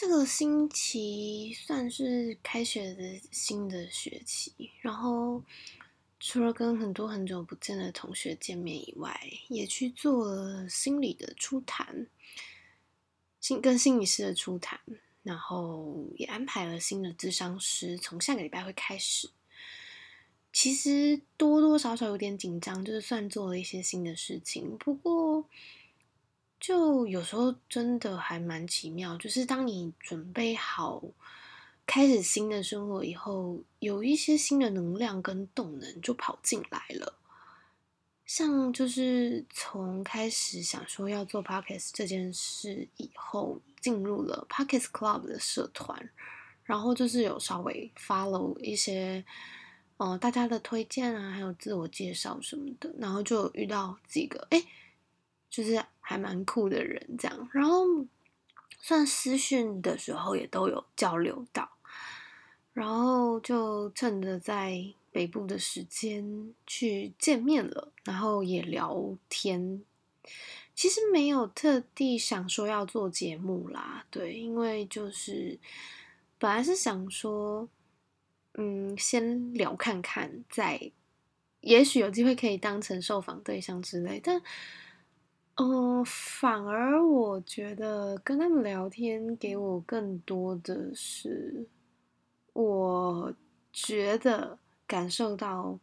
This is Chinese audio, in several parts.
这个星期算是开学的新的学期，然后除了跟很多很久不见的同学见面以外，也去做了心理的初谈，心跟心理师的初谈，然后也安排了新的智商师，从下个礼拜会开始。其实多多少少有点紧张，就是算做了一些新的事情，不过。就有时候真的还蛮奇妙，就是当你准备好开始新的生活以后，有一些新的能量跟动能就跑进来了。像就是从开始想说要做 podcast 这件事以后，进入了 podcast club 的社团，然后就是有稍微 follow 一些呃大家的推荐啊，还有自我介绍什么的，然后就遇到几个哎。就是还蛮酷的人，这样，然后算私讯的时候也都有交流到，然后就趁着在北部的时间去见面了，然后也聊天。其实没有特地想说要做节目啦，对，因为就是本来是想说，嗯，先聊看看，再也许有机会可以当成受访对象之类，但。嗯，反而我觉得跟他们聊天给我更多的是，我觉得感受到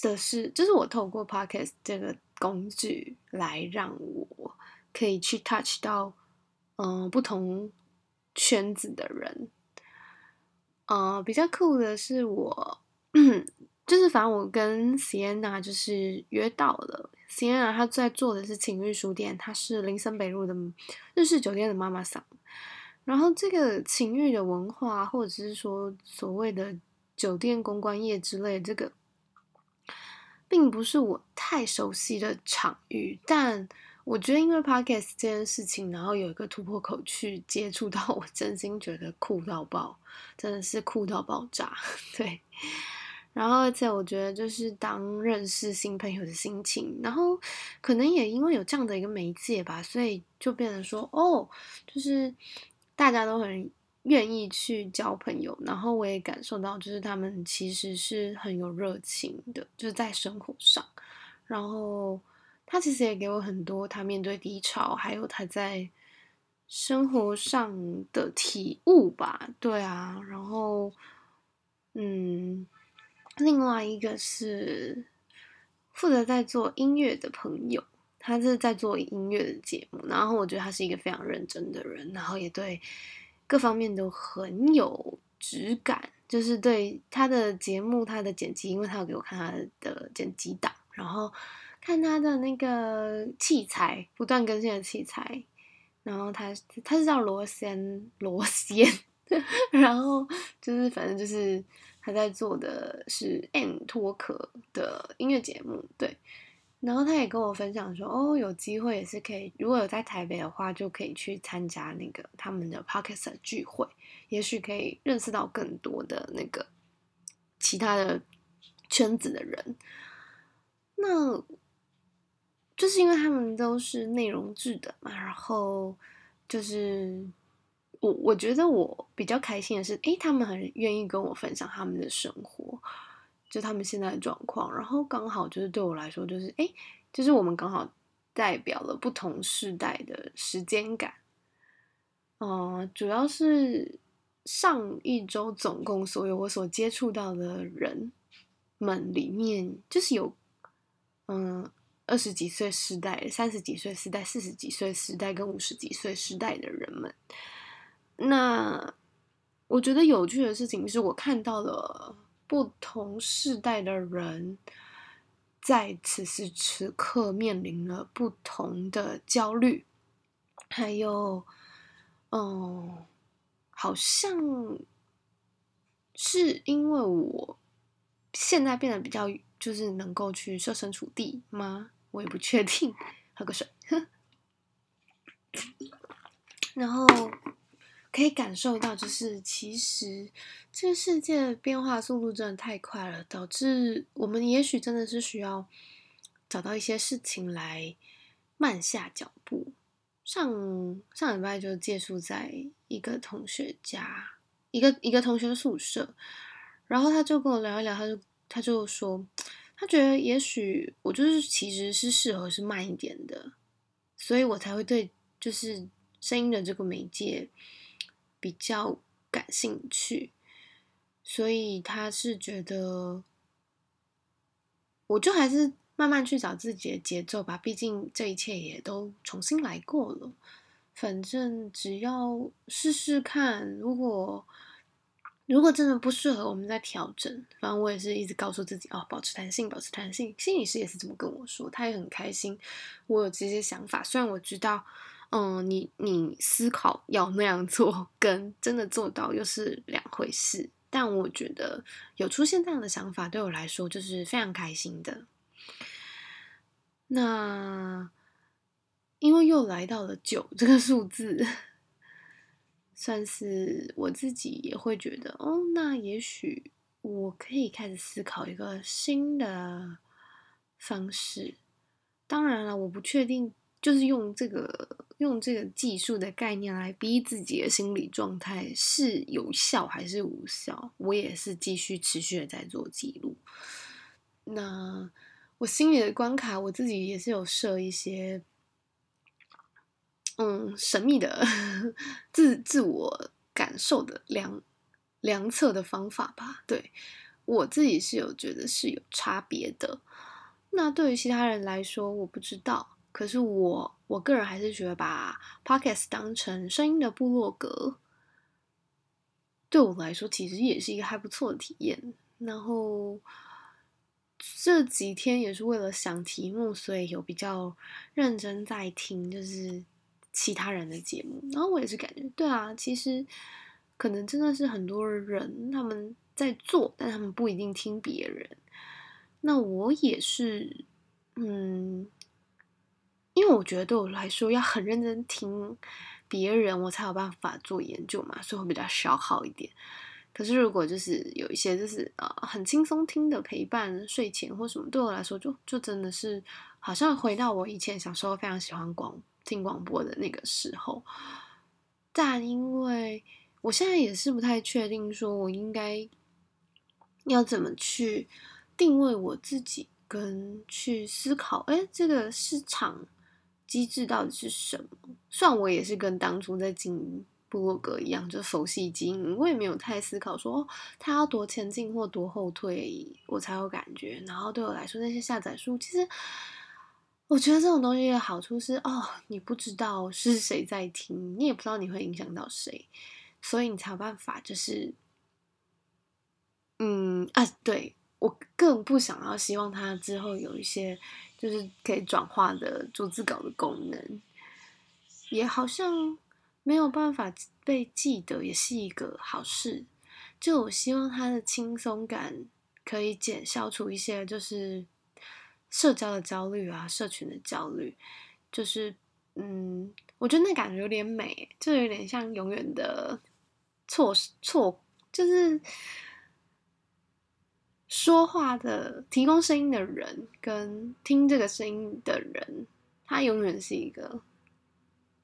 的是，就是我透过 Podcast 这个工具来让我可以去 touch 到嗯不同圈子的人。嗯，比较酷的是我。就是反正我跟 Sienna 就是约到了，Sienna 她在做的是情欲书店，她是林森北路的日式酒店的妈妈桑。然后这个情欲的文化，或者是说所谓的酒店公关业之类，这个并不是我太熟悉的场域。但我觉得因为 Podcast 这件事情，然后有一个突破口去接触到，我真心觉得酷到爆，真的是酷到爆炸，对。然后，而且我觉得，就是当认识新朋友的心情，然后可能也因为有这样的一个媒介吧，所以就变成说，哦，就是大家都很愿意去交朋友，然后我也感受到，就是他们其实是很有热情的，就是在生活上。然后他其实也给我很多他面对低潮，还有他在生活上的体悟吧。对啊，然后，嗯。另外一个是负责在做音乐的朋友，他是在做音乐的节目，然后我觉得他是一个非常认真的人，然后也对各方面都很有质感，就是对他的节目、他的剪辑，因为他有给我看他的剪辑档，然后看他的那个器材，不断更新的器材，然后他他是叫罗先罗先，然后就是反正就是。他在做的是 M 托克的音乐节目，对。然后他也跟我分享说，哦，有机会也是可以，如果有在台北的话，就可以去参加那个他们的 Podcast 聚会，也许可以认识到更多的那个其他的圈子的人。那就是因为他们都是内容制的嘛，然后就是。我我觉得我比较开心的是，诶，他们很愿意跟我分享他们的生活，就他们现在的状况。然后刚好就是对我来说，就是诶，就是我们刚好代表了不同世代的时间感。嗯，主要是上一周总共所有我所接触到的人们里面，就是有嗯二十几岁时代、三十几岁时代、四十几岁时代跟五十几岁时代的人们。那我觉得有趣的事情是我看到了不同世代的人在此时此刻面临了不同的焦虑，还有，嗯，好像是因为我现在变得比较就是能够去设身处地吗？我也不确定。喝个水，然后。可以感受到，就是其实这个世界变化速度真的太快了，导致我们也许真的是需要找到一些事情来慢下脚步，上上礼拜就借宿在一个同学家，一个一个同学的宿舍，然后他就跟我聊一聊，他就他就说，他觉得也许我就是其实是适合是慢一点的，所以我才会对就是声音的这个媒介比较感兴趣，所以他是觉得，我就还是。慢慢去找自己的节奏吧，毕竟这一切也都重新来过了。反正只要试试看，如果如果真的不适合，我们再调整。反正我也是一直告诉自己哦，保持弹性，保持弹性。心理师也是这么跟我说，他也很开心我有这些想法。虽然我知道，嗯，你你思考要那样做，跟真的做到又是两回事。但我觉得有出现这样的想法，对我来说就是非常开心的。那因为又来到了九这个数字，算是我自己也会觉得哦，那也许我可以开始思考一个新的方式。当然了，我不确定，就是用这个用这个技术的概念来逼自己的心理状态是有效还是无效？我也是继续持续的在做记录。那。我心里的关卡，我自己也是有设一些，嗯，神秘的自自我感受的量量测的方法吧。对我自己是有觉得是有差别的。那对于其他人来说，我不知道。可是我我个人还是觉得把 podcast 当成声音的部落格，对我来说其实也是一个还不错的体验。然后。这几天也是为了想题目，所以有比较认真在听，就是其他人的节目。然后我也是感觉，对啊，其实可能真的是很多人他们在做，但他们不一定听别人。那我也是，嗯，因为我觉得对我来说要很认真听别人，我才有办法做研究嘛，所以会比较消耗一点。可是，如果就是有一些就是呃很轻松听的陪伴，睡前或什么，对我来说就就真的是好像回到我以前小时候非常喜欢广听广播的那个时候。但因为我现在也是不太确定，说我应该要怎么去定位我自己，跟去思考，哎，这个市场机制到底是什么？虽然我也是跟当初在经营。部落格一样，就是佛系经营，我也没有太思考说，它要多前进或多后退，我才有感觉。然后对我来说，那些下载数，其实我觉得这种东西的好处是，哦，你不知道是谁在听，你也不知道你会影响到谁，所以你才有办法，就是，嗯啊，对我更不想要希望它之后有一些就是可以转化的逐字稿的功能，也好像。没有办法被记得也是一个好事。就我希望他的轻松感可以减消除一些，就是社交的焦虑啊，社群的焦虑。就是嗯，我觉得那感觉有点美，就有点像永远的错错，就是说话的提供声音的人跟听这个声音的人，他永远是一个。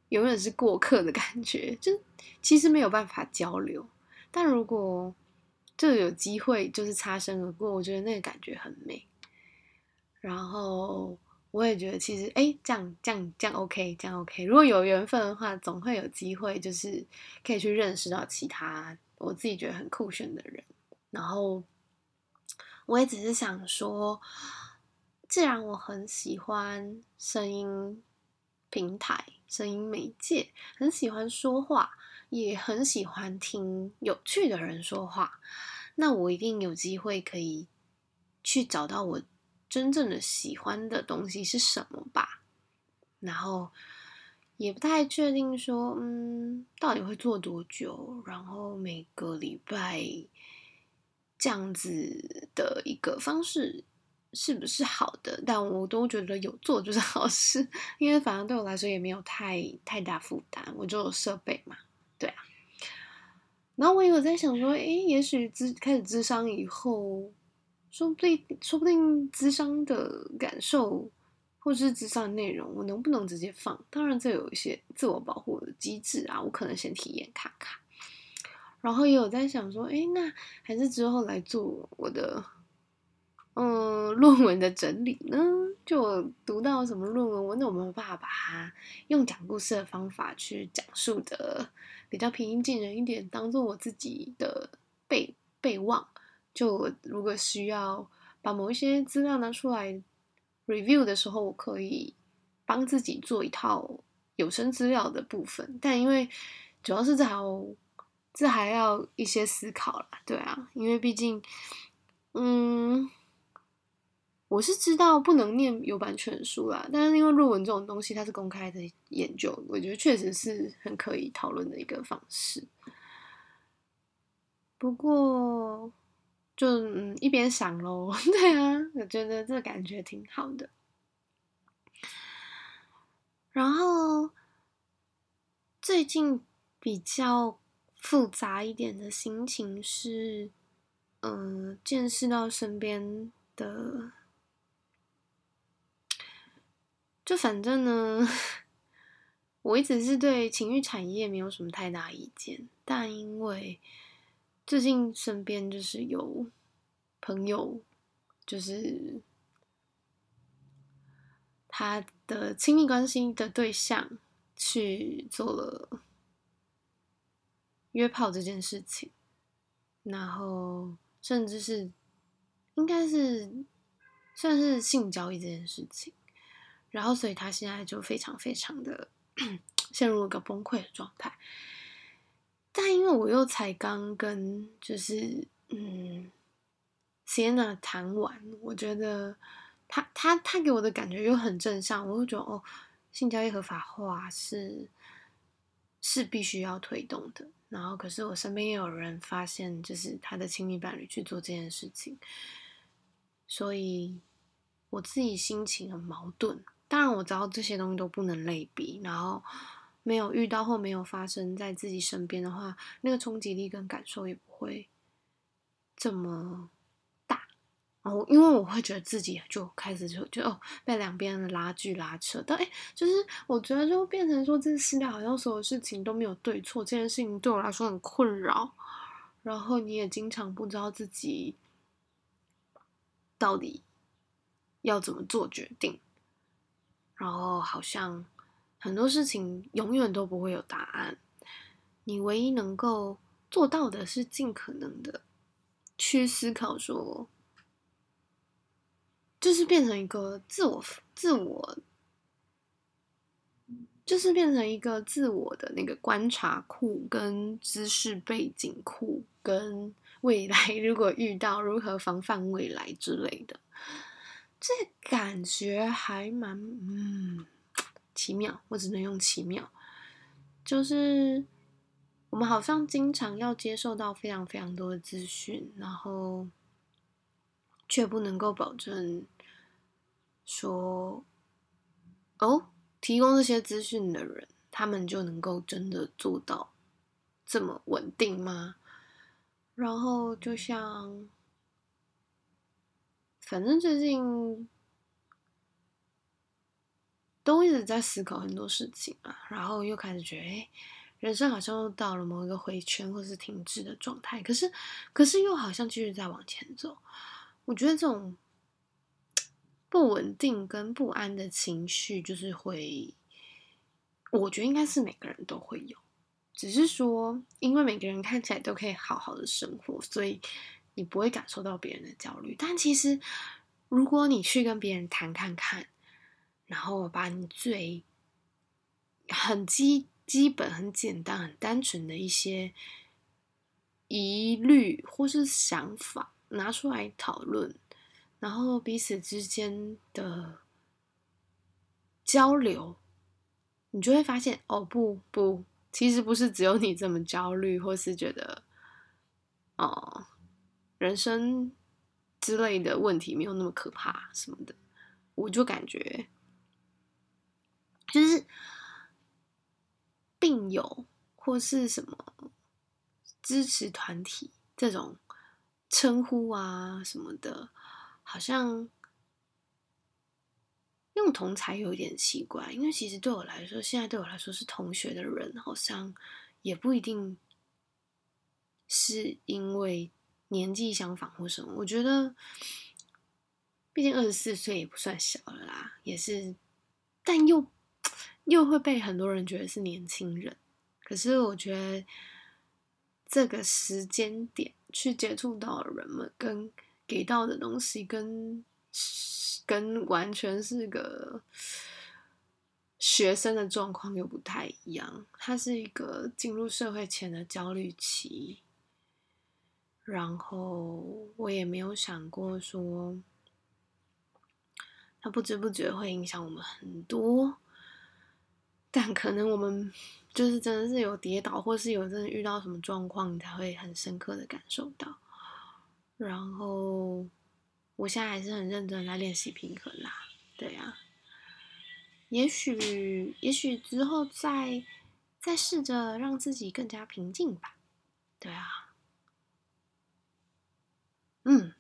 永远是过客的感觉，就其实没有办法交流。但如果就有机会，就是擦身而过，我觉得那个感觉很美。然后我也觉得，其实哎，这样这样这样 OK，这样 OK。如果有缘分的话，总会有机会，就是可以去认识到其他我自己觉得很酷炫的人。然后我也只是想说，既然我很喜欢声音平台。声音媒介很喜欢说话，也很喜欢听有趣的人说话。那我一定有机会可以去找到我真正的喜欢的东西是什么吧。然后也不太确定说，嗯，到底会做多久？然后每个礼拜这样子的一个方式。是不是好的？但我都觉得有做就是好事，因为反正对我来说也没有太太大负担，我就有设备嘛，对啊。然后我也有在想说，哎，也许资开始咨商以后，说不定说不定咨商的感受或是智商的内容，我能不能直接放？当然，这有一些自我保护的机制啊，我可能先体验看看。然后也有在想说，哎，那还是之后来做我的，嗯，论文的整理呢？就读到什么论文，我那我没有办法把它用讲故事的方法去讲述的比较平易近人一点，当做我自己的备备忘。就如果需要把某一些资料拿出来 review 的时候，我可以帮自己做一套有声资料的部分。但因为主要是这还要这还要一些思考啦，对啊，因为毕竟，嗯。我是知道不能念有版权书啦，但是因为论文这种东西它是公开的研究，我觉得确实是很可以讨论的一个方式。不过就嗯一边想喽，对啊，我觉得这感觉挺好的。然后最近比较复杂一点的心情是，嗯，见识到身边的。就反正呢，我一直是对情欲产业没有什么太大意见，但因为最近身边就是有朋友，就是他的亲密关系的对象去做了约炮这件事情，然后甚至是应该是算是性交易这件事情。然后，所以他现在就非常非常的 陷入了个崩溃的状态。但因为我又才刚跟就是嗯，Sienna 谈完，我觉得他他他给我的感觉又很正向，我就觉得哦，性交易合法化是是必须要推动的。然后，可是我身边也有人发现，就是他的亲密伴侣去做这件事情，所以我自己心情很矛盾。当然我知道这些东西都不能类比，然后没有遇到或没有发生在自己身边的话，那个冲击力跟感受也不会这么。然后因为我会觉得自己就开始就就哦被两边的拉锯拉扯，但哎，就是我觉得就变成说这私聊好像所有事情都没有对错，这件事情对我来说很困扰。然后你也经常不知道自己到底要怎么做决定。然后好像很多事情永远都不会有答案，你唯一能够做到的是尽可能的去思考，说就是变成一个自我、自我，就是变成一个自我的那个观察库、跟知识背景库、跟未来 如果遇到如何防范未来之类的。这感觉还蛮嗯奇妙，我只能用奇妙。就是我们好像经常要接受到非常非常多的资讯，然后却不能够保证说哦，提供这些资讯的人，他们就能够真的做到这么稳定吗？然后就像。反正最近都一直在思考很多事情啊，然后又开始觉得，哎，人生好像又到了某一个回圈或是停滞的状态。可是，可是又好像继续在往前走。我觉得这种不稳定跟不安的情绪，就是会，我觉得应该是每个人都会有，只是说，因为每个人看起来都可以好好的生活，所以。你不会感受到别人的焦虑，但其实，如果你去跟别人谈看看，然后把你最很基基本、很简单、很单纯的一些疑虑或是想法拿出来讨论，然后彼此之间的交流，你就会发现，哦，不不，其实不是只有你这么焦虑，或是觉得，哦。人生之类的问题没有那么可怕什么的，我就感觉就是病友或是什么支持团体这种称呼啊什么的，好像用同才有点奇怪，因为其实对我来说，现在对我来说是同学的人，好像也不一定是因为年纪相仿或什么。我觉得，毕竟二十四岁也不算小了啦，也是，但又又会被很多人觉得是年轻人。可是我觉得这个时间点去接触到的人们，跟给到的东西，跟跟完全是个学生的状况又不太一样。他是一个进入社会前的焦虑期，然后我也没有想过说，他不知不觉会影响我们很多。但可能我们就是真的是有跌倒，或是有真的遇到什么状况，你才会很深刻的感受到。然后我现在还是很认真在练习平衡啦对呀也许也许之后再再试着让自己更加平静吧对啊。嗯。